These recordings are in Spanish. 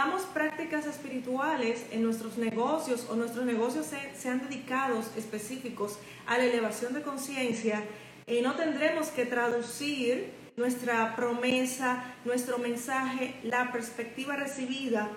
tengamos prácticas espirituales en nuestros negocios o nuestros negocios sean dedicados específicos a la elevación de conciencia, y no tendremos que traducir nuestra promesa, nuestro mensaje, la perspectiva recibida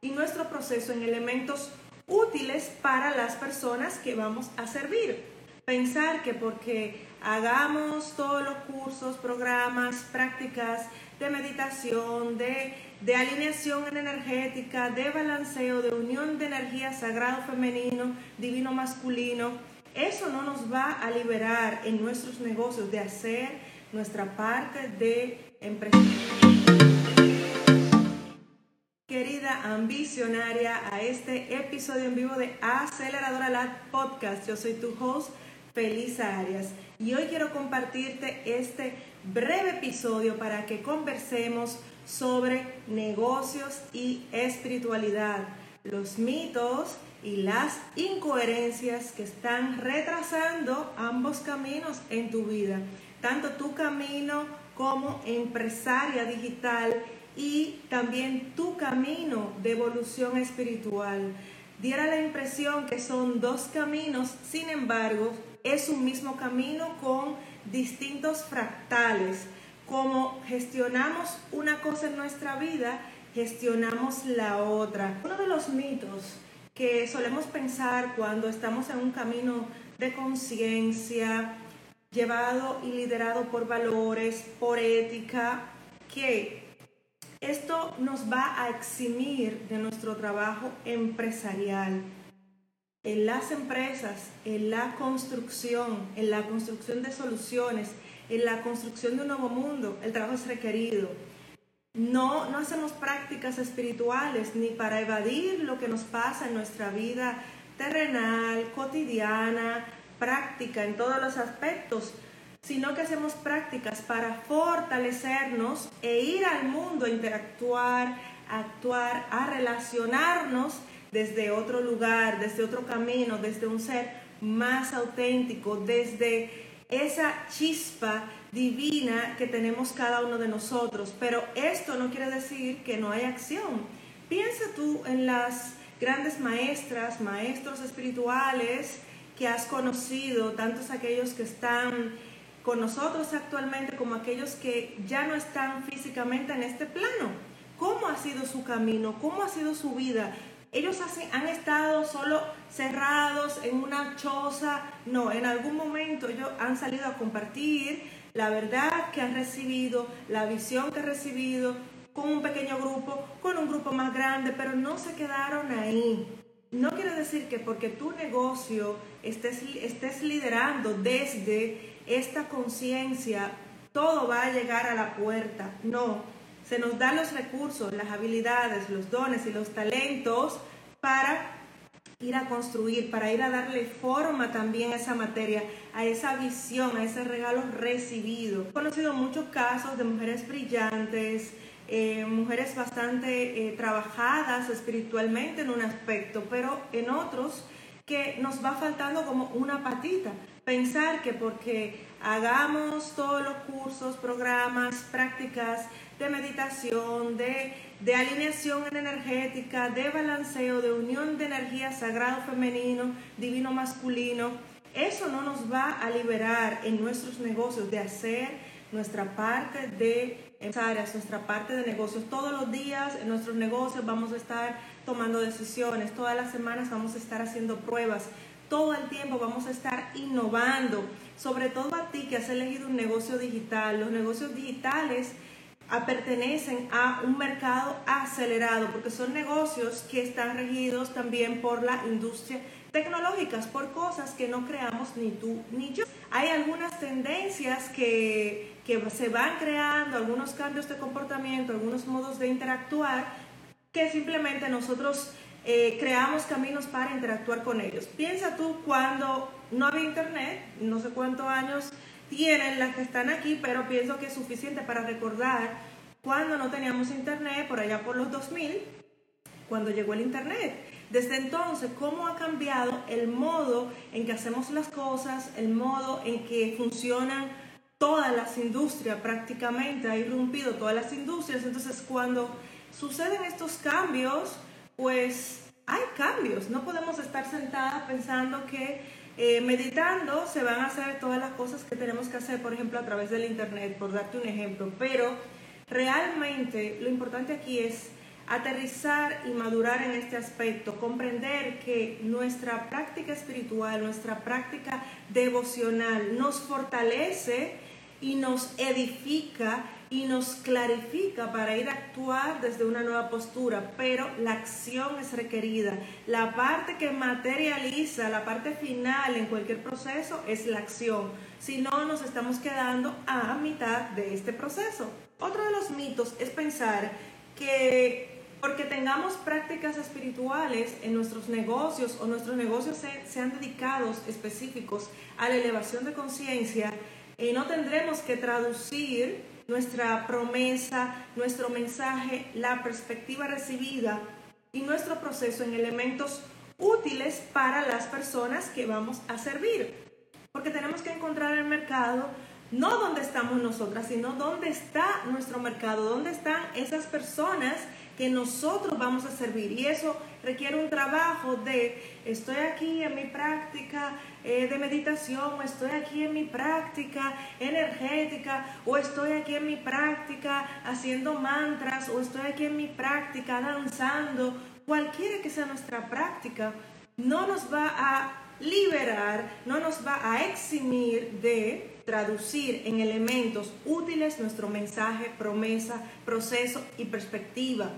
y nuestro proceso en elementos útiles para las personas que vamos a servir. Pensar que porque hagamos todos los cursos, programas, prácticas de meditación, de, de alineación energética, de balanceo, de unión de energía sagrado femenino, divino masculino, eso no nos va a liberar en nuestros negocios de hacer nuestra parte de emprendimiento. Querida ambicionaria, a este episodio en vivo de Aceleradora Lab Podcast. Yo soy tu host, Feliz Arias, y hoy quiero compartirte este breve episodio para que conversemos sobre negocios y espiritualidad, los mitos y las incoherencias que están retrasando ambos caminos en tu vida, tanto tu camino como empresaria digital y también tu camino de evolución espiritual. Diera la impresión que son dos caminos, sin embargo, es un mismo camino con distintos fractales. Como gestionamos una cosa en nuestra vida, gestionamos la otra. Uno de los mitos que solemos pensar cuando estamos en un camino de conciencia, llevado y liderado por valores, por ética, que esto nos va a eximir de nuestro trabajo empresarial. En las empresas, en la construcción, en la construcción de soluciones, en la construcción de un nuevo mundo, el trabajo es requerido. No, no hacemos prácticas espirituales ni para evadir lo que nos pasa en nuestra vida terrenal, cotidiana, práctica en todos los aspectos, sino que hacemos prácticas para fortalecernos e ir al mundo a interactuar, a actuar, a relacionarnos desde otro lugar, desde otro camino, desde un ser más auténtico, desde esa chispa divina que tenemos cada uno de nosotros. Pero esto no quiere decir que no hay acción. Piensa tú en las grandes maestras, maestros espirituales que has conocido, tantos aquellos que están con nosotros actualmente como aquellos que ya no están físicamente en este plano. ¿Cómo ha sido su camino? ¿Cómo ha sido su vida? Ellos han estado solo cerrados en una choza. No, en algún momento ellos han salido a compartir la verdad que han recibido, la visión que han recibido con un pequeño grupo, con un grupo más grande, pero no se quedaron ahí. No quiere decir que porque tu negocio estés, estés liderando desde esta conciencia, todo va a llegar a la puerta. No, se nos dan los recursos, las habilidades, los dones y los talentos para ir a construir, para ir a darle forma también a esa materia, a esa visión, a ese regalo recibido. He conocido muchos casos de mujeres brillantes, eh, mujeres bastante eh, trabajadas espiritualmente en un aspecto, pero en otros que nos va faltando como una patita. Pensar que porque hagamos todos los cursos, programas, prácticas de meditación, de, de alineación energética, de balanceo, de unión de energía sagrado femenino, divino masculino, eso no nos va a liberar en nuestros negocios de hacer nuestra parte de áreas, nuestra parte de negocios. Todos los días en nuestros negocios vamos a estar tomando decisiones, todas las semanas vamos a estar haciendo pruebas, todo el tiempo vamos a estar innovando, sobre todo a ti que has elegido un negocio digital. Los negocios digitales pertenecen a un mercado acelerado porque son negocios que están regidos también por la industria tecnológica, por cosas que no creamos ni tú ni yo. Hay algunas tendencias que, que se van creando, algunos cambios de comportamiento, algunos modos de interactuar que simplemente nosotros eh, creamos caminos para interactuar con ellos. Piensa tú cuando no había internet, no sé cuántos años tienen las que están aquí, pero pienso que es suficiente para recordar cuando no teníamos internet, por allá por los 2000, cuando llegó el internet. Desde entonces, ¿cómo ha cambiado el modo en que hacemos las cosas, el modo en que funcionan todas las industrias prácticamente? Ha irrumpido todas las industrias. Entonces, cuando suceden estos cambios, pues hay cambios. No podemos estar sentadas pensando que eh, meditando se van a hacer todas las cosas que tenemos que hacer, por ejemplo, a través del Internet, por darte un ejemplo. Pero realmente lo importante aquí es aterrizar y madurar en este aspecto, comprender que nuestra práctica espiritual, nuestra práctica devocional nos fortalece y nos edifica y nos clarifica para ir a actuar desde una nueva postura, pero la acción es requerida. La parte que materializa, la parte final en cualquier proceso es la acción. Si no, nos estamos quedando a mitad de este proceso. Otro de los mitos es pensar que porque tengamos prácticas espirituales en nuestros negocios o nuestros negocios sean dedicados específicos a la elevación de conciencia, y no tendremos que traducir nuestra promesa, nuestro mensaje, la perspectiva recibida y nuestro proceso en elementos útiles para las personas que vamos a servir. Porque tenemos que encontrar el mercado no donde estamos nosotras, sino dónde está nuestro mercado, dónde están esas personas que nosotros vamos a servir. Y eso requiere un trabajo de estoy aquí en mi práctica eh, de meditación, o estoy aquí en mi práctica energética, o estoy aquí en mi práctica haciendo mantras, o estoy aquí en mi práctica danzando. Cualquiera que sea nuestra práctica, no nos va a liberar, no nos va a eximir de traducir en elementos útiles nuestro mensaje, promesa, proceso y perspectiva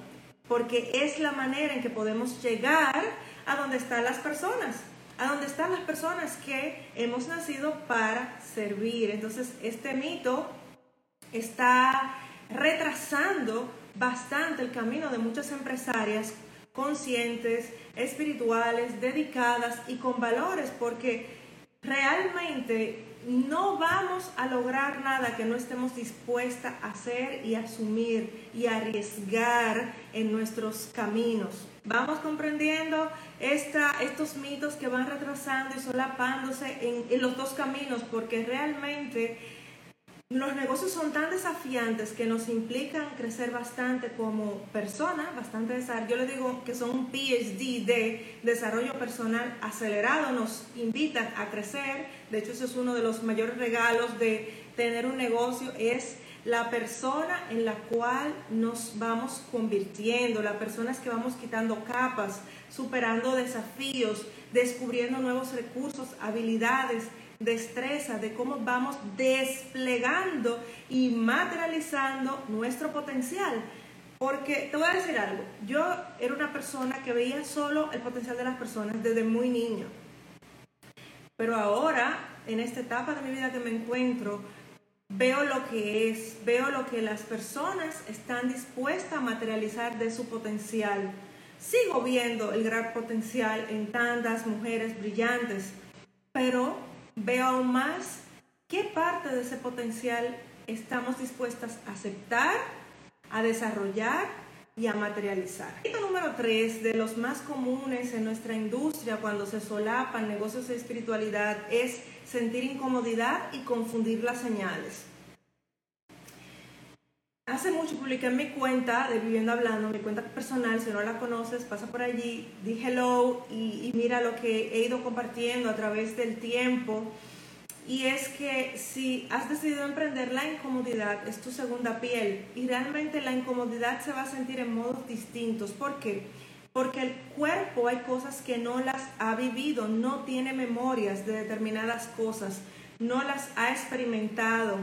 porque es la manera en que podemos llegar a donde están las personas, a donde están las personas que hemos nacido para servir. Entonces, este mito está retrasando bastante el camino de muchas empresarias conscientes, espirituales, dedicadas y con valores, porque realmente no vamos a lograr nada que no estemos dispuestas a hacer y asumir y arriesgar en nuestros caminos. Vamos comprendiendo esta, estos mitos que van retrasando y solapándose en, en los dos caminos porque realmente los negocios son tan desafiantes que nos implican crecer bastante como persona, bastante desarrollo. Yo le digo que son un PhD de desarrollo personal acelerado, nos invitan a crecer. De hecho, ese es uno de los mayores regalos de tener un negocio, es la persona en la cual nos vamos convirtiendo, la persona es que vamos quitando capas, superando desafíos, descubriendo nuevos recursos, habilidades destreza, de cómo vamos desplegando y materializando nuestro potencial. Porque te voy a decir algo, yo era una persona que veía solo el potencial de las personas desde muy niño. Pero ahora, en esta etapa de mi vida que me encuentro, veo lo que es, veo lo que las personas están dispuestas a materializar de su potencial. Sigo viendo el gran potencial en tantas mujeres brillantes, pero veo aún más qué parte de ese potencial estamos dispuestas a aceptar, a desarrollar y a materializar. El número tres de los más comunes en nuestra industria cuando se solapan negocios de espiritualidad es sentir incomodidad y confundir las señales. Hace mucho publiqué en mi cuenta de Viviendo Hablando, mi cuenta personal, si no la conoces, pasa por allí, di hello y, y mira lo que he ido compartiendo a través del tiempo. Y es que si has decidido emprender, la incomodidad es tu segunda piel y realmente la incomodidad se va a sentir en modos distintos. ¿Por qué? Porque el cuerpo hay cosas que no las ha vivido, no tiene memorias de determinadas cosas, no las ha experimentado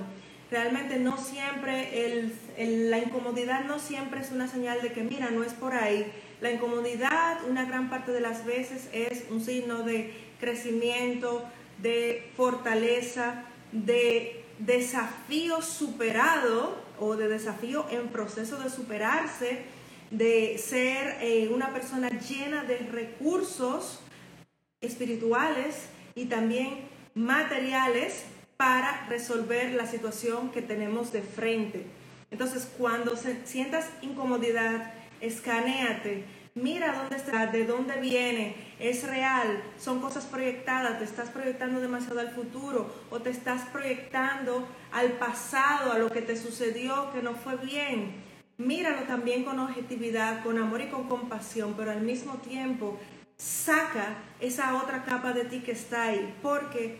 realmente no siempre, la incomodidad no siempre es una señal de que, mira, no es por ahí. La incomodidad una gran parte de las veces es un signo de crecimiento, de fortaleza, de desafío superado o de desafío en proceso de superarse, de ser eh, una persona llena de recursos espirituales y también materiales para resolver la situación que tenemos de frente. Entonces, cuando sientas incomodidad, escaneate, mira dónde está, de dónde viene, es real, son cosas proyectadas, te estás proyectando demasiado al futuro o te estás proyectando al pasado, a lo que te sucedió que no fue bien. míralo también con objetividad, con amor y con compasión, pero al mismo tiempo saca esa otra capa de ti que está ahí, porque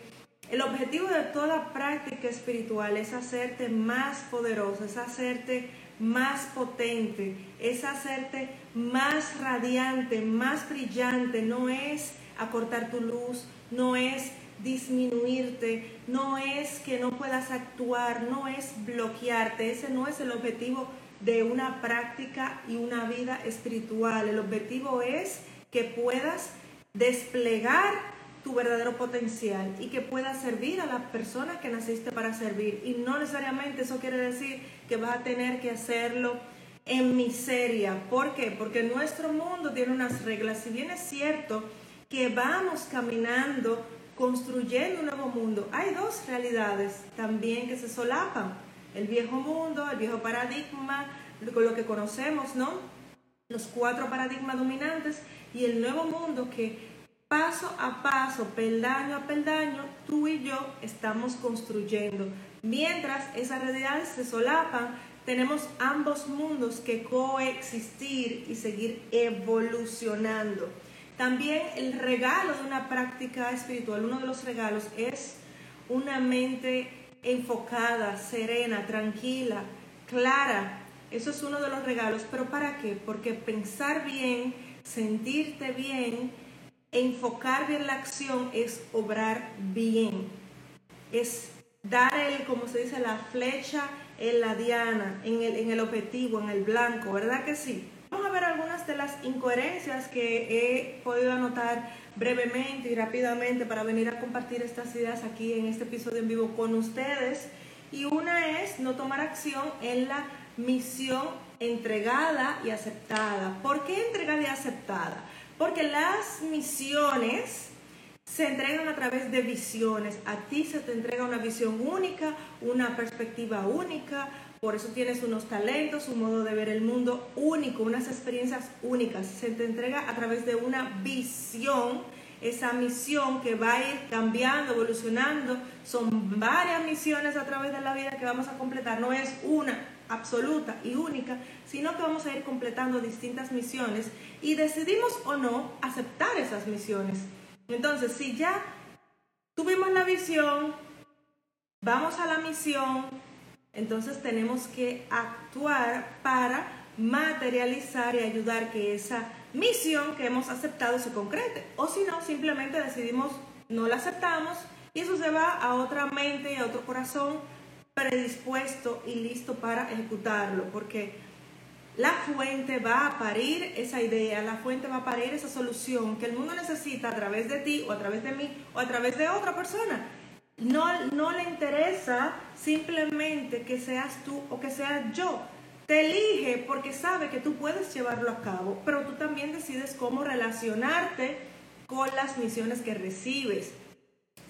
el objetivo de toda práctica espiritual es hacerte más poderoso, es hacerte más potente, es hacerte más radiante, más brillante, no es acortar tu luz, no es disminuirte, no es que no puedas actuar, no es bloquearte, ese no es el objetivo de una práctica y una vida espiritual. El objetivo es que puedas desplegar tu verdadero potencial y que puedas servir a las personas que naciste para servir. Y no necesariamente eso quiere decir que vas a tener que hacerlo en miseria. ¿Por qué? Porque nuestro mundo tiene unas reglas. Si bien es cierto que vamos caminando, construyendo un nuevo mundo, hay dos realidades también que se solapan. El viejo mundo, el viejo paradigma, con lo que conocemos, ¿no? Los cuatro paradigmas dominantes y el nuevo mundo que paso a paso, peldaño a peldaño, tú y yo estamos construyendo. Mientras esas realidades se solapan, tenemos ambos mundos que coexistir y seguir evolucionando. También el regalo de una práctica espiritual, uno de los regalos es una mente enfocada, serena, tranquila, clara. Eso es uno de los regalos. ¿Pero para qué? Porque pensar bien, sentirte bien, enfocar bien la acción es obrar bien. Es dar el, como se dice, la flecha en la diana, en el, en el objetivo, en el blanco, ¿verdad que sí? Vamos a ver algunas de las incoherencias que he podido anotar brevemente y rápidamente para venir a compartir estas ideas aquí en este episodio en vivo con ustedes. Y una es no tomar acción en la misión entregada y aceptada. ¿Por qué entregada y aceptada? Porque las misiones se entregan a través de visiones. A ti se te entrega una visión única, una perspectiva única. Por eso tienes unos talentos, un modo de ver el mundo único, unas experiencias únicas. Se te entrega a través de una visión, esa misión que va a ir cambiando, evolucionando. Son varias misiones a través de la vida que vamos a completar. No es una absoluta y única, sino que vamos a ir completando distintas misiones y decidimos o no aceptar esas misiones. Entonces, si ya tuvimos la visión, vamos a la misión, entonces tenemos que actuar para materializar y ayudar que esa misión que hemos aceptado se concrete. O si no, simplemente decidimos no la aceptamos y eso se va a otra mente y a otro corazón predispuesto y listo para ejecutarlo, porque la fuente va a parir esa idea, la fuente va a parir esa solución que el mundo necesita a través de ti o a través de mí o a través de otra persona. No, no le interesa simplemente que seas tú o que sea yo. Te elige porque sabe que tú puedes llevarlo a cabo, pero tú también decides cómo relacionarte con las misiones que recibes,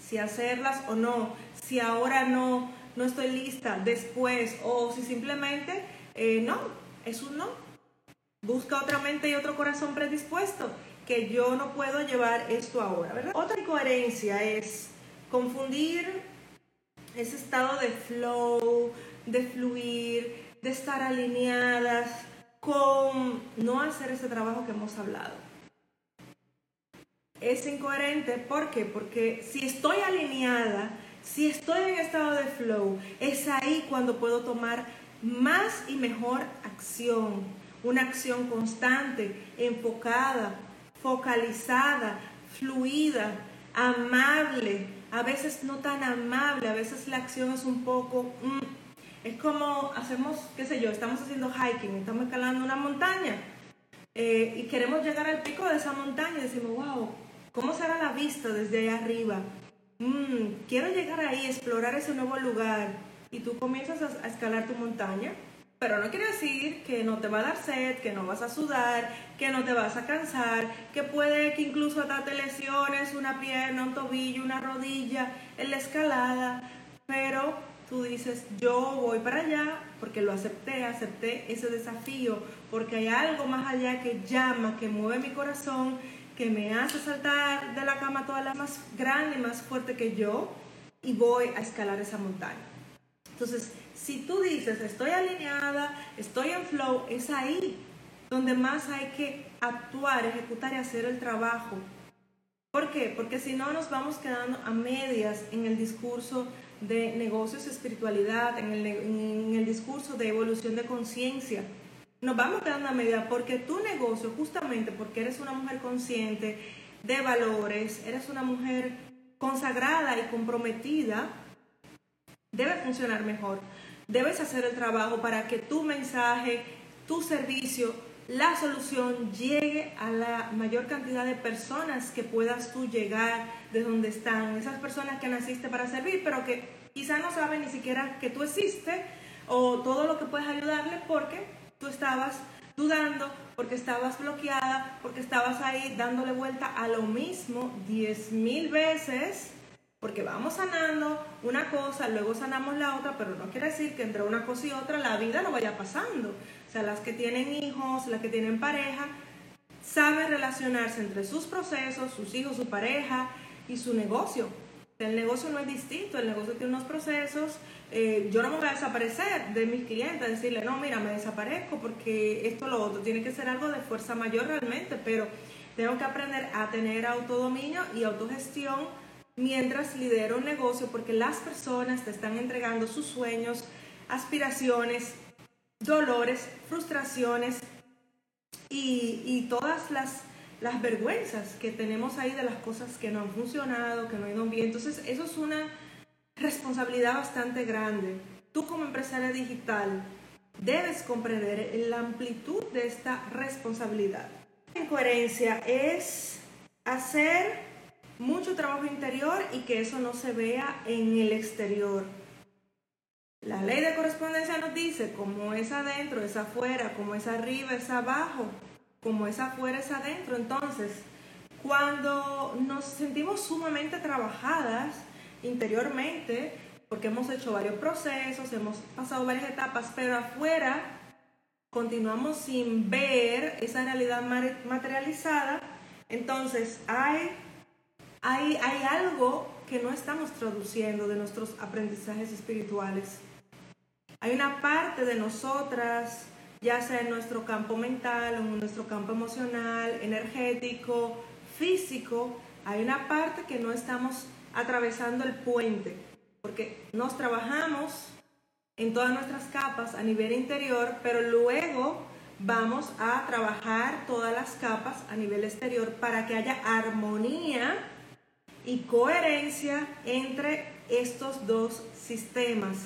si hacerlas o no, si ahora no, no estoy lista, después, o si simplemente eh, no, es un no. Busca otra mente y otro corazón predispuesto, que yo no puedo llevar esto ahora, ¿verdad? Otra incoherencia es confundir ese estado de flow, de fluir, de estar alineadas con no hacer ese trabajo que hemos hablado. Es incoherente, ¿por qué? Porque si estoy alineada, si estoy en estado de flow, es ahí cuando puedo tomar más y mejor acción. Una acción constante, enfocada, focalizada, fluida, amable. A veces no tan amable, a veces la acción es un poco... Mm, es como hacemos, qué sé yo, estamos haciendo hiking, estamos escalando una montaña eh, y queremos llegar al pico de esa montaña y decimos, wow, ¿cómo será la vista desde ahí arriba? Mm, quiero llegar ahí, explorar ese nuevo lugar. Y tú comienzas a, escalar tu montaña, pero no quiere decir que no te va a dar sed, que no vas a sudar, que no te vas a cansar, que puede que incluso darte lesiones, una pierna, un tobillo, una rodilla en la escalada, pero tú dices, yo voy para allá porque lo acepté, acepté ese desafío, porque hay algo más allá que llama, que mueve mi corazón que me hace saltar de la cama toda la más grande y más fuerte que yo y voy a escalar esa montaña. Entonces, si tú dices, estoy alineada, estoy en flow, es ahí donde más hay que actuar, ejecutar y hacer el trabajo. ¿Por qué? Porque si no nos vamos quedando a medias en el discurso de negocios, espiritualidad, en el, en el discurso de evolución de conciencia. Nos vamos quedando a medias porque tu negocio, justamente porque eres una mujer consciente de valores, eres una mujer consagrada y comprometida, debe funcionar mejor. Debes hacer el trabajo para que tu mensaje, tu servicio, la solución llegue a la mayor cantidad de personas que puedas tú llegar de donde están. Esas personas que naciste para servir, pero que quizá no saben ni siquiera que tú existes o todo lo que puedes ayudarle porque tú estabas dudando, porque estabas bloqueada, porque estabas ahí dándole vuelta a lo mismo diez mil veces porque vamos sanando una cosa, luego sanamos la otra, pero no quiere decir que entre una cosa y otra la vida no vaya pasando. O sea, las que tienen hijos, las que tienen pareja, saben relacionarse entre sus procesos, sus hijos, su pareja y su negocio. El negocio no es distinto, el negocio tiene unos procesos. Eh, yo no me voy a desaparecer de mis clientes, decirle, no, mira, me desaparezco porque esto lo otro. Tiene que ser algo de fuerza mayor realmente, pero tengo que aprender a tener autodominio y autogestión mientras lidero un negocio porque las personas te están entregando sus sueños, aspiraciones, dolores, frustraciones y, todas las, las vergüenzas que tenemos ahí de las cosas que no han funcionado, que no han ido bien. Entonces, eso es una responsabilidad bastante grande. Tú como empresaria digital debes comprender la amplitud de esta responsabilidad. En coherencia es hacer mucho trabajo interior y que eso no se vea en el exterior. La ley de correspondencia nos dice como es adentro, es afuera, como es arriba, es abajo, como es afuera, es adentro. Entonces, cuando nos sentimos sumamente trabajadas interiormente, porque hemos hecho varios procesos, hemos pasado varias etapas, pero afuera continuamos sin ver esa realidad materializada, entonces hay hay, algo que no estamos traduciendo de nuestros aprendizajes espirituales. Hay una parte de nosotras, ya sea en nuestro campo mental en nuestro campo emocional, energético, físico, hay una parte que no estamos atravesando el puente, porque nos trabajamos en todas nuestras capas a nivel interior, pero luego vamos a trabajar todas las capas a nivel exterior para que haya armonía y coherencia entre estos dos sistemas.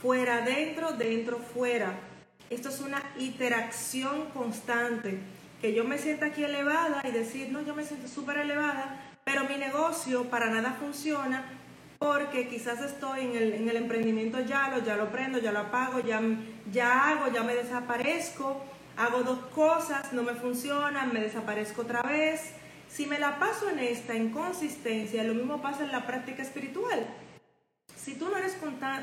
Fuera, dentro, dentro, fuera. Esto es una interacción constante. Que yo me sienta aquí elevada y decir, no, yo me siento súper elevada, pero mi negocio para nada funciona porque quizás estoy en el, en el, emprendimiento ya lo, ya lo prendo, ya lo apago, ya, ya hago, ya me desaparezco, hago dos cosas, no me funcionan, me desaparezco otra vez si me la paso en esta inconsistencia, lo mismo pasa en la práctica espiritual. Si tú no eres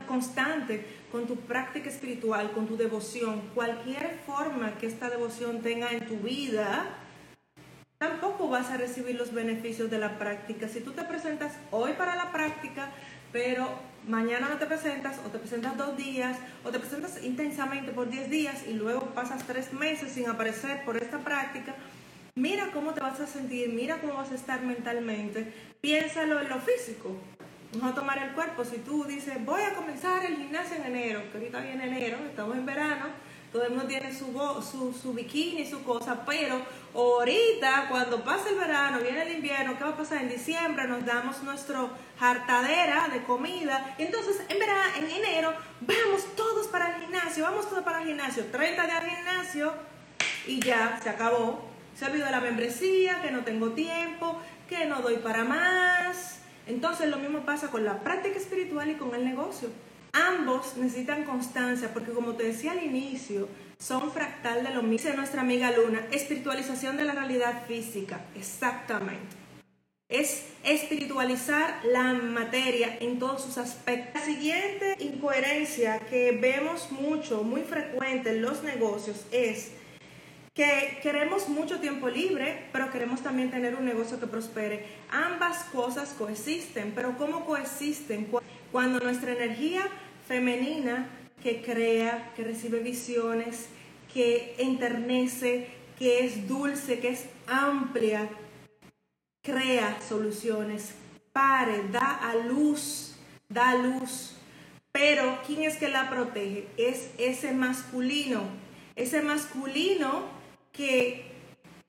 constante con tu práctica espiritual, con tu devoción, cualquier forma que esta devoción tenga en tu vida, tampoco vas a recibir los beneficios de la práctica. Si tú te presentas hoy para la práctica, pero mañana no te presentas, o te presentas dos días, o te presentas intensamente por diez días y luego pasas tres meses sin aparecer por esta práctica, Mira cómo te vas a sentir, mira cómo vas a estar mentalmente. Piénsalo en lo físico. Vamos a tomar el cuerpo. Si tú dices, voy a comenzar el gimnasio en enero, que ahorita viene enero, estamos en verano, todo el mundo tiene su, su, su bikini, su cosa, pero ahorita, cuando pasa el verano, viene el invierno, ¿qué va a pasar? En diciembre nos damos nuestro hartadera de comida. Entonces, en verano, en enero, vamos todos para el gimnasio, vamos todos para el gimnasio. 30 días de gimnasio y ya se acabó se olvidó la membresía, que no tengo tiempo, que no doy para más. Entonces lo mismo pasa con la práctica espiritual y con el negocio. Ambos necesitan constancia porque como te decía al inicio, son fractal de lo mismo. Dice nuestra amiga Luna, espiritualización de la realidad física. Exactamente. Es espiritualizar la materia en todos sus aspectos. La siguiente incoherencia que vemos mucho, muy frecuente en los negocios es que queremos mucho tiempo libre, pero queremos también tener un negocio que prospere. Ambas cosas coexisten, pero ¿cómo coexisten? Cuando nuestra energía femenina que crea, que recibe visiones, que enternece, que es dulce, que es amplia, crea soluciones, pare, da a luz, da luz. Pero ¿quién es que la protege? Es ese masculino, ese masculino que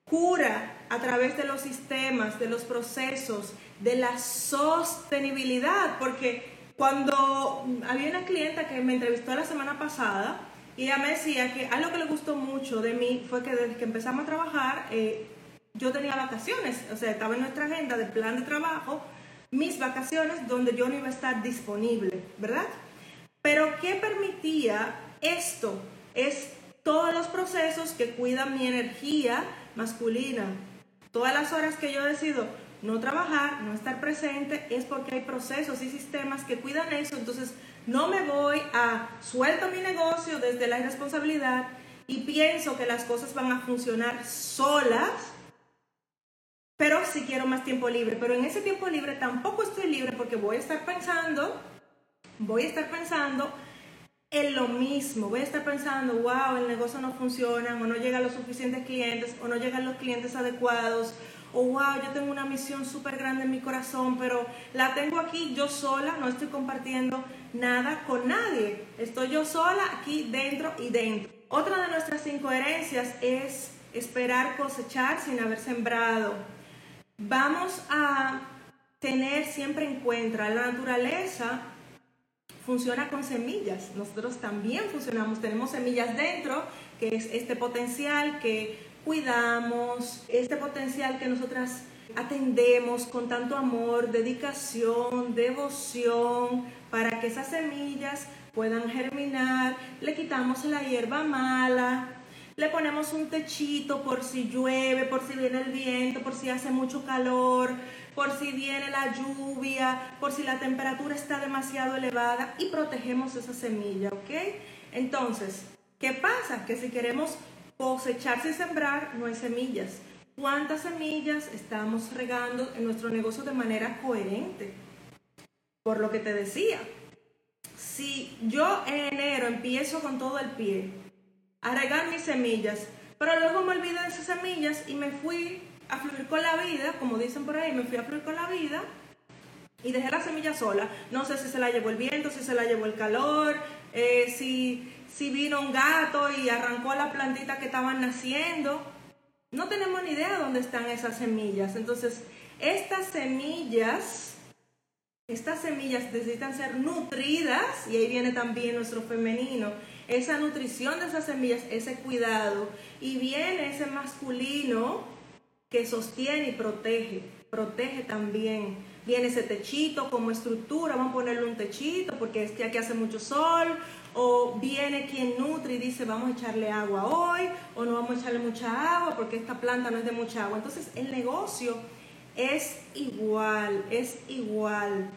cura a través de los sistemas, de los procesos, de la sostenibilidad, porque cuando había una clienta que me entrevistó la semana pasada y ella me decía que algo que le gustó mucho de mí fue que desde que empezamos a trabajar, eh, yo tenía vacaciones, o sea, estaba en nuestra agenda de plan de trabajo, mis vacaciones donde yo no iba a estar disponible, ¿verdad? Pero ¿qué permitía esto? Es todos los procesos que cuidan mi energía masculina. Todas las horas que yo decido no trabajar, no estar presente, es porque hay procesos y sistemas que cuidan eso. Entonces, no me voy a suelto mi negocio desde la irresponsabilidad y pienso que las cosas van a funcionar solas, pero si quiero más tiempo libre. Pero en ese tiempo libre tampoco estoy libre porque voy a estar pensando, voy a estar pensando en lo mismo. Voy a estar pensando, wow, el negocio no funciona, o no llegan los suficientes clientes, o no llegan los clientes adecuados, o wow, yo tengo una misión súper grande en mi corazón, pero la tengo aquí yo sola, no estoy compartiendo nada con nadie. Estoy yo sola aquí dentro y dentro. Otra de nuestras incoherencias es esperar cosechar sin haber sembrado. Vamos a tener siempre en cuenta la naturaleza funciona con semillas. Nosotros también funcionamos, tenemos semillas dentro, que es este potencial que cuidamos, este potencial que nosotras atendemos con tanto amor, dedicación, devoción, para que esas semillas puedan germinar. Le quitamos la hierba mala, le ponemos un techito por si llueve, por si viene el viento, por si hace mucho calor, por si viene la lluvia, por si la temperatura está demasiado elevada y protegemos esa semilla, ¿ok? Entonces, ¿qué pasa? Que si queremos cosechar sin sembrar, no hay semillas. ¿Cuántas semillas estamos regando en nuestro negocio de manera coherente? Por lo que te decía, si yo en enero empiezo con todo el pie a regar mis semillas, pero luego me olvidé de esas semillas y me fui a fluir con la vida, como dicen por ahí, me fui a fluir con la vida y dejé la semilla sola. No sé si se la llevó el viento, si se la llevó el calor, eh, si, si vino un gato y arrancó la plantita que estaban naciendo. No tenemos ni idea dónde están esas semillas. Entonces, estas semillas, estas semillas necesitan ser nutridas y ahí viene también nuestro femenino. Esa nutrición de esas semillas, ese cuidado. Y viene ese masculino que sostiene y protege, protege también. Viene ese techito como estructura, vamos a ponerle un techito porque es que aquí hace mucho sol, o viene quien nutre y dice vamos a echarle agua hoy, o no vamos a echarle mucha agua porque esta planta no es de mucha agua. Entonces el negocio es igual, es igual.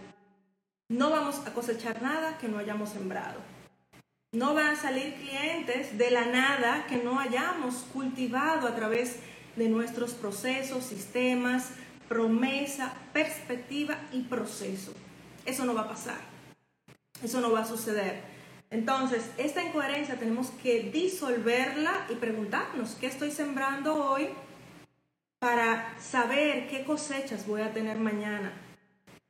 No vamos a cosechar nada que no hayamos sembrado. No van a salir clientes de la nada que no hayamos cultivado a través de nuestros procesos, sistemas, promesa, perspectiva y proceso. Eso no va a pasar. Eso no va a suceder. Entonces, esta incoherencia tenemos que disolverla y preguntarnos, ¿qué estoy sembrando hoy para saber qué cosechas voy a tener mañana?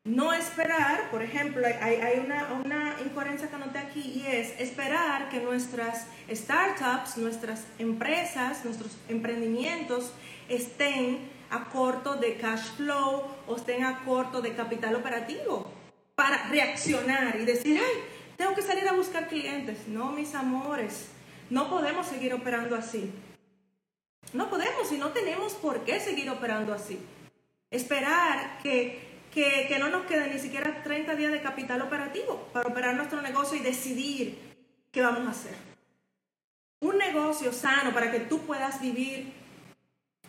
No esperar, por ejemplo, hay, una, una, incoherencia que anoté aquí y es esperar que nuestras startups, nuestras empresas, nuestros emprendimientos estén a corto de cash flow o estén a corto de capital operativo para reaccionar y decir, ay, tengo que salir a buscar clientes. No, mis amores, no podemos seguir operando así. No podemos y no tenemos por qué seguir operando así. Esperar que que, no nos queden ni siquiera 30 días de capital operativo para operar nuestro negocio y decidir qué vamos a hacer. Un negocio sano para que tú puedas vivir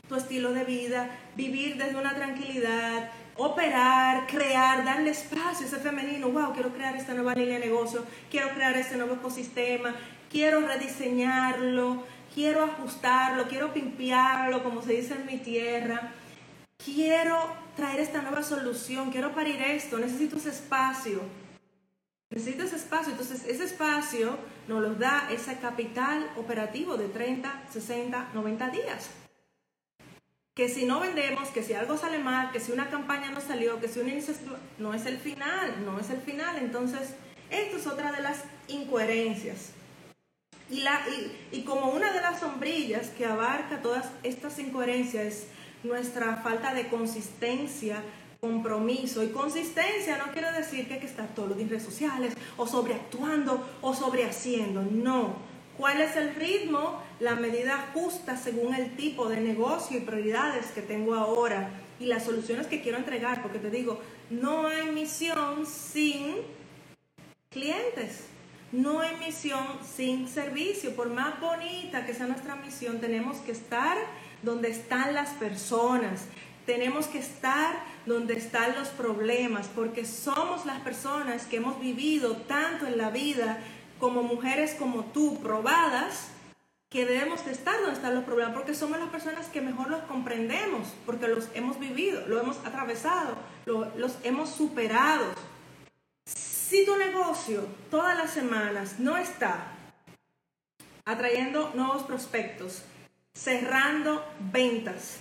tu estilo de vida, vivir desde una tranquilidad, operar, crear, darle espacio a ese femenino. Wow, quiero crear esta nueva línea de negocio, quiero crear este nuevo ecosistema, quiero rediseñarlo, quiero ajustarlo, quiero pimpearlo, como se dice en mi tierra. Quiero traer esta nueva solución, quiero parir esto, necesito ese espacio. Necesito ese espacio. Entonces, ese espacio nos lo da ese capital operativo de 30, 60, 90 días. Que si no vendemos, que si algo sale mal, que si una campaña no salió, que si una iniciativa... No es el final, no es el final. Entonces, esto es otra de las incoherencias. Y, la, y, como una de las sombrillas que abarca todas estas incoherencias es nuestra falta de consistencia, compromiso. Y consistencia no quiere decir que hay que estar todos los días en redes sociales o sobreactuando o sobrehaciendo. No. ¿Cuál es el ritmo? La medida justa según el tipo de negocio y prioridades que tengo ahora y las soluciones que quiero entregar. Porque te digo, no hay misión sin clientes. No hay misión sin servicio. Por más bonita que sea nuestra misión, tenemos que estar donde están las personas. Tenemos que estar donde están los problemas, porque somos las personas que hemos vivido tanto en la vida como mujeres como tú, probadas, que debemos de estar donde están los problemas, porque somos las personas que mejor los comprendemos, porque los hemos vivido, lo hemos atravesado, los hemos superado. Si tu negocio todas las semanas no está atrayendo nuevos prospectos, cerrando ventas,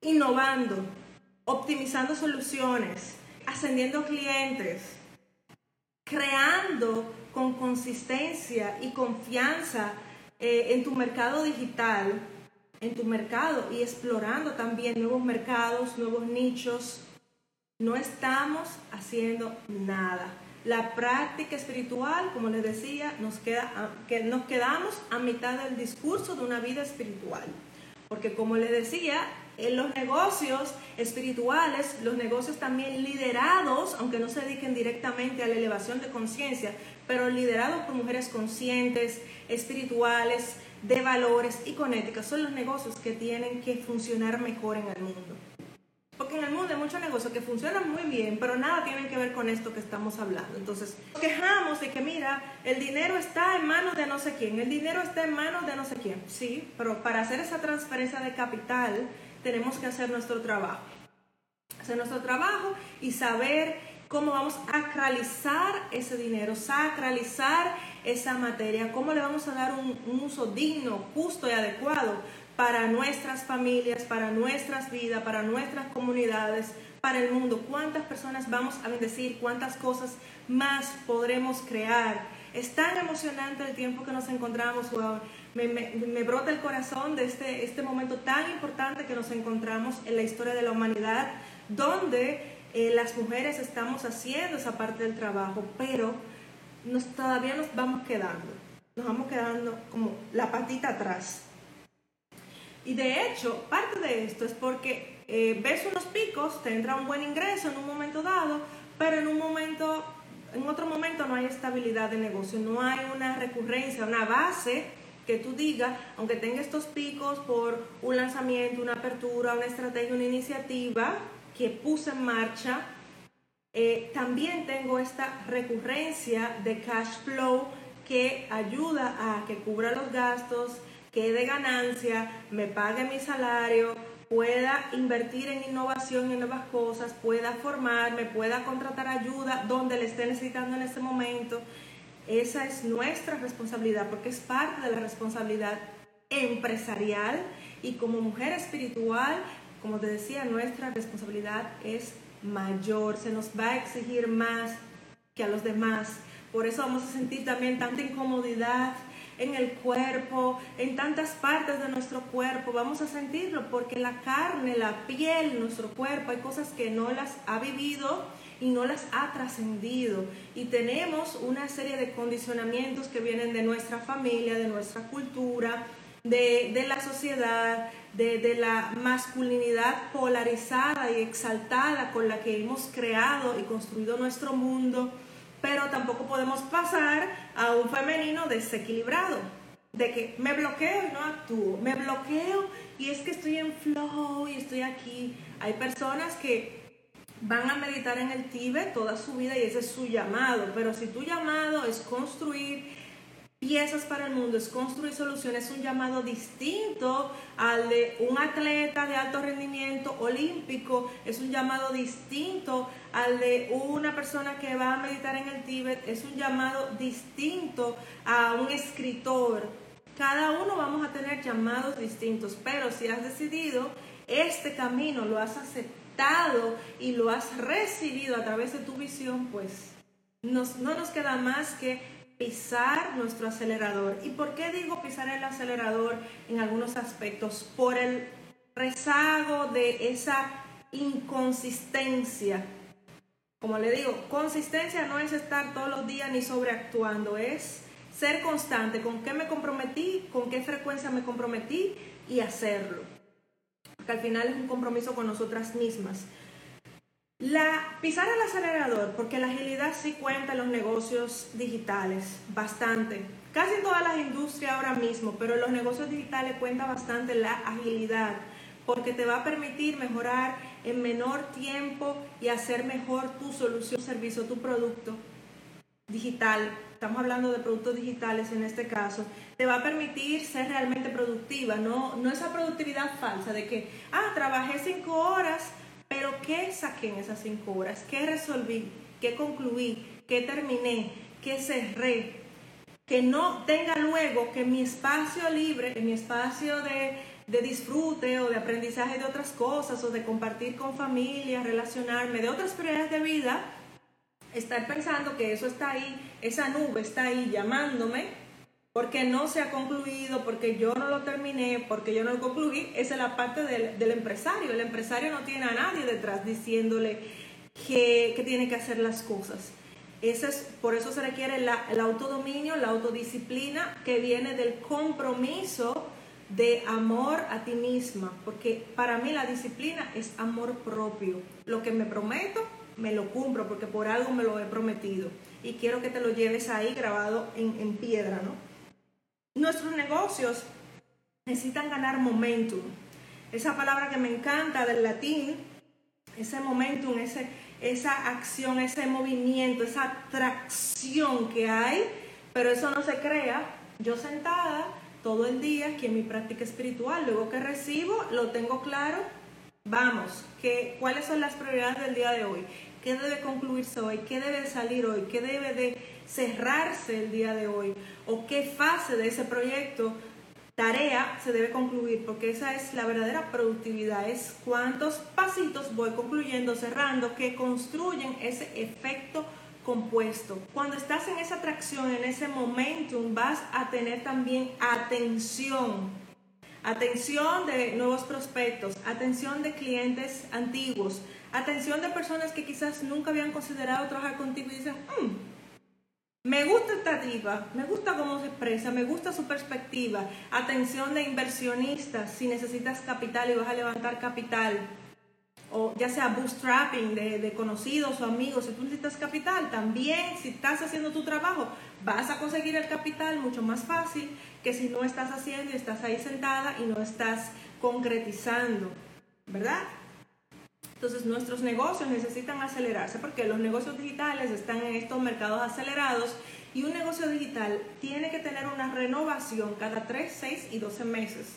innovando, optimizando soluciones, ascendiendo clientes, creando con consistencia y confianza eh, en tu mercado digital, en tu mercado y explorando también nuevos mercados, nuevos nichos, no estamos haciendo nada. La práctica espiritual, como les decía, nos, queda, que nos quedamos a mitad del discurso de una vida espiritual. Porque como les decía, en los negocios espirituales, los negocios también liderados, aunque no se dediquen directamente a la elevación de conciencia, pero liderados por mujeres conscientes, espirituales, de valores y con ética, son los negocios que tienen que funcionar mejor en el mundo. Porque en el mundo hay muchos negocios que funcionan muy bien, pero nada tienen que ver con esto que estamos hablando. Entonces, quejamos de que, mira, el dinero está en manos de no sé quién, el dinero está en manos de no sé quién. Sí, pero para hacer esa transferencia de capital tenemos que hacer nuestro trabajo. Hacer nuestro trabajo y saber cómo vamos a sacralizar ese dinero, sacralizar esa materia, cómo le vamos a dar un, un uso digno, justo y adecuado para nuestras familias, para nuestras vidas, para nuestras comunidades, para el mundo. ¿Cuántas personas vamos a bendecir? ¿Cuántas cosas más podremos crear? Es tan emocionante el tiempo que nos encontramos. Me, me, brota el corazón de este, este momento tan importante que nos encontramos en la historia de la humanidad, donde eh, las mujeres estamos haciendo esa parte del trabajo, pero nos, todavía nos vamos quedando. Nos vamos quedando como la patita atrás. Y de hecho, parte de esto es porque eh, ves unos picos, te entra un buen ingreso en un momento dado, pero en un momento, en otro momento no hay estabilidad de negocio, no hay una recurrencia, una base que tú digas, aunque tenga estos picos por un lanzamiento, una apertura, una estrategia, una iniciativa que puse en marcha, eh, también tengo esta recurrencia de cash flow que ayuda a que cubra los gastos, que de ganancia, me pague mi salario, pueda invertir en innovación y en nuevas cosas, pueda formarme, pueda contratar ayuda donde le esté necesitando en este momento. Esa es nuestra responsabilidad porque es parte de la responsabilidad empresarial y como mujer espiritual, como te decía, nuestra responsabilidad es mayor, se nos va a exigir más que a los demás. Por eso vamos a sentir también tanta incomodidad, en el cuerpo, en tantas partes de nuestro cuerpo, vamos a sentirlo porque la carne, la piel, nuestro cuerpo, hay cosas que no las ha vivido y no las ha trascendido. Y tenemos una serie de condicionamientos que vienen de nuestra familia, de nuestra cultura, de, la sociedad, de, de, la masculinidad polarizada y exaltada con la que hemos creado y construido nuestro mundo pero tampoco podemos pasar a un femenino desequilibrado, de que me bloqueo y no actúo, me bloqueo y es que estoy en flow y estoy aquí. Hay personas que van a meditar en el Tíbet toda su vida y ese es su llamado, pero si tu llamado es construir piezas para el mundo, es construir soluciones, es un llamado distinto al de un atleta de alto rendimiento olímpico, es un llamado distinto al de una persona que va a meditar en el Tíbet, es un llamado distinto a un escritor. Cada uno vamos a tener llamados distintos, pero si has decidido este camino, lo has aceptado y lo has recibido a través de tu visión, pues no nos queda más que pisar nuestro acelerador. ¿Y por qué digo pisar el acelerador en algunos aspectos? Por el rezago de esa inconsistencia. Como le digo, consistencia no es estar todos los días ni sobreactuando, es ser constante, con qué me comprometí, con qué frecuencia me comprometí y hacerlo. Porque al final es un compromiso con nosotras mismas. La, pisar el acelerador, porque la agilidad sí cuenta en los negocios digitales, bastante. Casi en todas las industrias ahora mismo, pero en los negocios digitales cuenta bastante la agilidad, porque te va a permitir mejorar en menor tiempo y hacer mejor tu solución, servicio, tu producto digital. Estamos hablando de productos digitales en este caso. Te va a permitir ser realmente productiva, no, no esa productividad falsa de que, ah, trabajé cinco horas pero ¿qué saqué en esas cinco horas? ¿Qué resolví? ¿Qué concluí? ¿Qué terminé? ¿Qué cerré? Que no tenga luego que mi espacio libre, en mi espacio de, de disfrute o de aprendizaje de otras cosas o de compartir con familia, relacionarme, de otras prioridades de vida, estar pensando que eso está ahí, esa nube está ahí llamándome porque no se ha concluido, porque yo no lo terminé, porque yo no lo concluí, esa es la parte del, empresario. El empresario no tiene a nadie detrás diciéndole que, tiene que hacer las cosas. Ese es, por eso se requiere el autodominio, la autodisciplina que viene del compromiso de amor a ti misma, porque para mí la disciplina es amor propio. Lo que me prometo, me lo cumplo, porque por algo me lo he prometido. Y quiero que te lo lleves ahí grabado en, en piedra, ¿no? Nuestros negocios necesitan ganar momentum. Esa palabra que me encanta del latín, ese momentum, ese, esa acción, ese movimiento, esa atracción que hay, pero eso no se crea yo sentada todo el día aquí en mi práctica espiritual. Luego que recibo, lo tengo claro. Vamos, que, ¿cuáles son las prioridades del día de hoy? ¿Qué debe concluirse hoy? ¿Qué debe salir hoy? ¿Qué debe de cerrarse el día de hoy o qué fase de ese proyecto, tarea se debe concluir, porque esa es la verdadera productividad, es cuántos pasitos voy concluyendo, cerrando, que construyen ese efecto compuesto. Cuando estás en esa atracción, en ese momentum, vas a tener también atención. Atención de nuevos prospectos, atención de clientes antiguos, atención de personas que quizás nunca habían considerado trabajar contigo y dicen, mm, me gusta esta diva, me gusta cómo se expresa, me gusta su perspectiva. Atención de inversionistas, si necesitas capital y vas a levantar capital, o ya sea bootstrapping de, de, conocidos o amigos, si tú necesitas capital, también si estás haciendo tu trabajo, vas a conseguir el capital mucho más fácil que si no estás haciendo y estás ahí sentada y no estás concretizando, ¿verdad? Entonces nuestros negocios necesitan acelerarse porque los negocios digitales están en estos mercados acelerados y un negocio digital tiene que tener una renovación cada 3, 6 y 12 meses.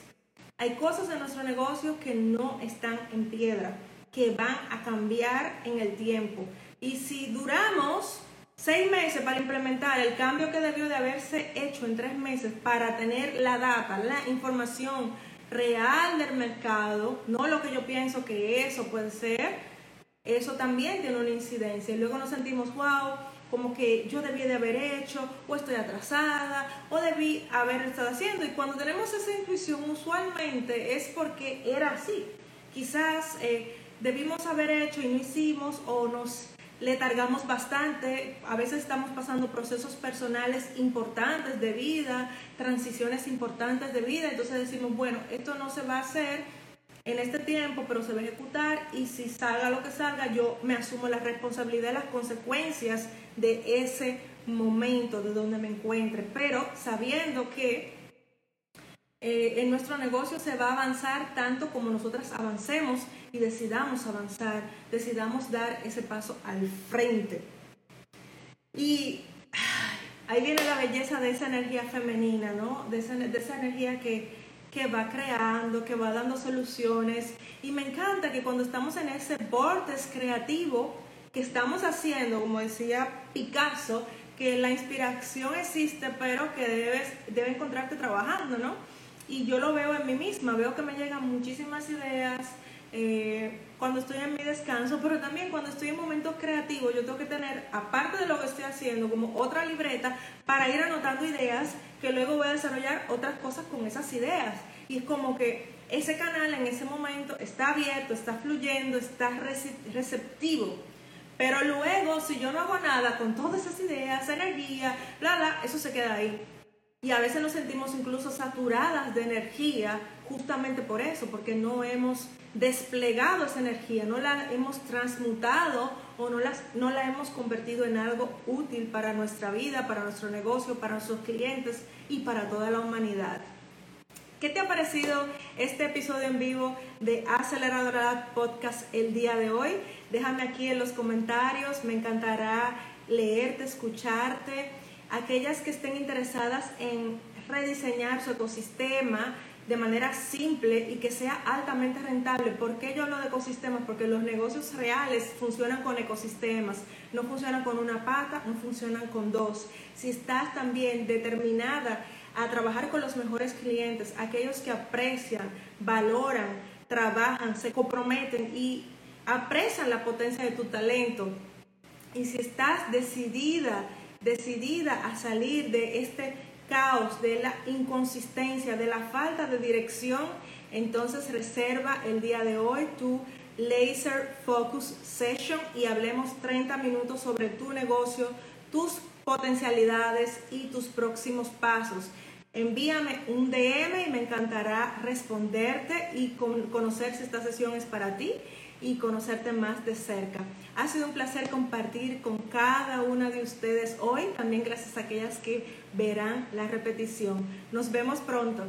Hay cosas en nuestro negocio que no están en piedra, que van a cambiar en el tiempo. Y si duramos seis meses para implementar el cambio que debió de haberse hecho en tres meses para tener la data, la información, real del mercado, no lo que yo pienso que eso puede ser, eso también tiene una incidencia. Y luego nos sentimos, wow, como que yo debí de haber hecho, o estoy atrasada, o debí haber estado haciendo. Y cuando tenemos esa intuición, usualmente es porque era así. Quizás eh, debimos haber hecho y no hicimos, o nos le targamos bastante, a veces estamos pasando procesos personales importantes de vida, transiciones importantes de vida, entonces decimos, bueno, esto no se va a hacer en este tiempo, pero se va a ejecutar y si salga lo que salga, yo me asumo la responsabilidad de las consecuencias de ese momento, de donde me encuentre, pero sabiendo que eh, en nuestro negocio se va a avanzar tanto como nosotras avancemos y decidamos avanzar, decidamos dar ese paso al frente. Y ahí viene la belleza de esa energía femenina, ¿no? De esa, energía que, que va creando, que va dando soluciones. Y me encanta que cuando estamos en ese vortex creativo que estamos haciendo, como decía Picasso, que la inspiración existe, pero que debes, debe encontrarte trabajando, ¿no? Y yo lo veo en mí misma, veo que me llegan muchísimas ideas eh, cuando estoy en mi descanso, pero también cuando estoy en momentos creativos, yo tengo que tener, aparte de lo que estoy haciendo, como otra libreta para ir anotando ideas que luego voy a desarrollar otras cosas con esas ideas. Y es como que ese canal en ese momento está abierto, está fluyendo, está receptivo pero luego, si yo no hago nada con todas esas ideas, energía, bla, bla, eso se queda ahí. Y a veces nos sentimos incluso saturadas de energía justamente por eso, porque no hemos desplegado esa energía, no la hemos transmutado o no, no la hemos convertido en algo útil para nuestra vida, para nuestro negocio, para nuestros clientes y para toda la humanidad. ¿Qué te ha parecido este episodio en vivo de Aceleradora Podcast el día de hoy? Déjame aquí en los comentarios, me encantará leerte, escucharte. Aquellas que estén interesadas en rediseñar su ecosistema de manera simple y que sea altamente rentable. ¿Por qué yo hablo de ecosistemas? Porque los negocios reales funcionan con ecosistemas, no funcionan con una pata, no funcionan con dos. Si estás también determinada a trabajar con los mejores clientes, aquellos que aprecian, valoran, trabajan, se comprometen y aprecian la potencia de tu talento. Y si estás decidida, decidida a salir de este caos, de la inconsistencia, de la falta de dirección, entonces reserva el día de hoy tu Laser Focus Session y hablemos 30 minutos sobre tu negocio, tus potencialidades y tus próximos pasos envíame un DM y me encantará responderte y conocer si esta sesión es para ti y conocerte más de cerca. Ha sido un placer compartir con cada una de ustedes hoy, también gracias a aquellas que verán la repetición. Nos vemos pronto.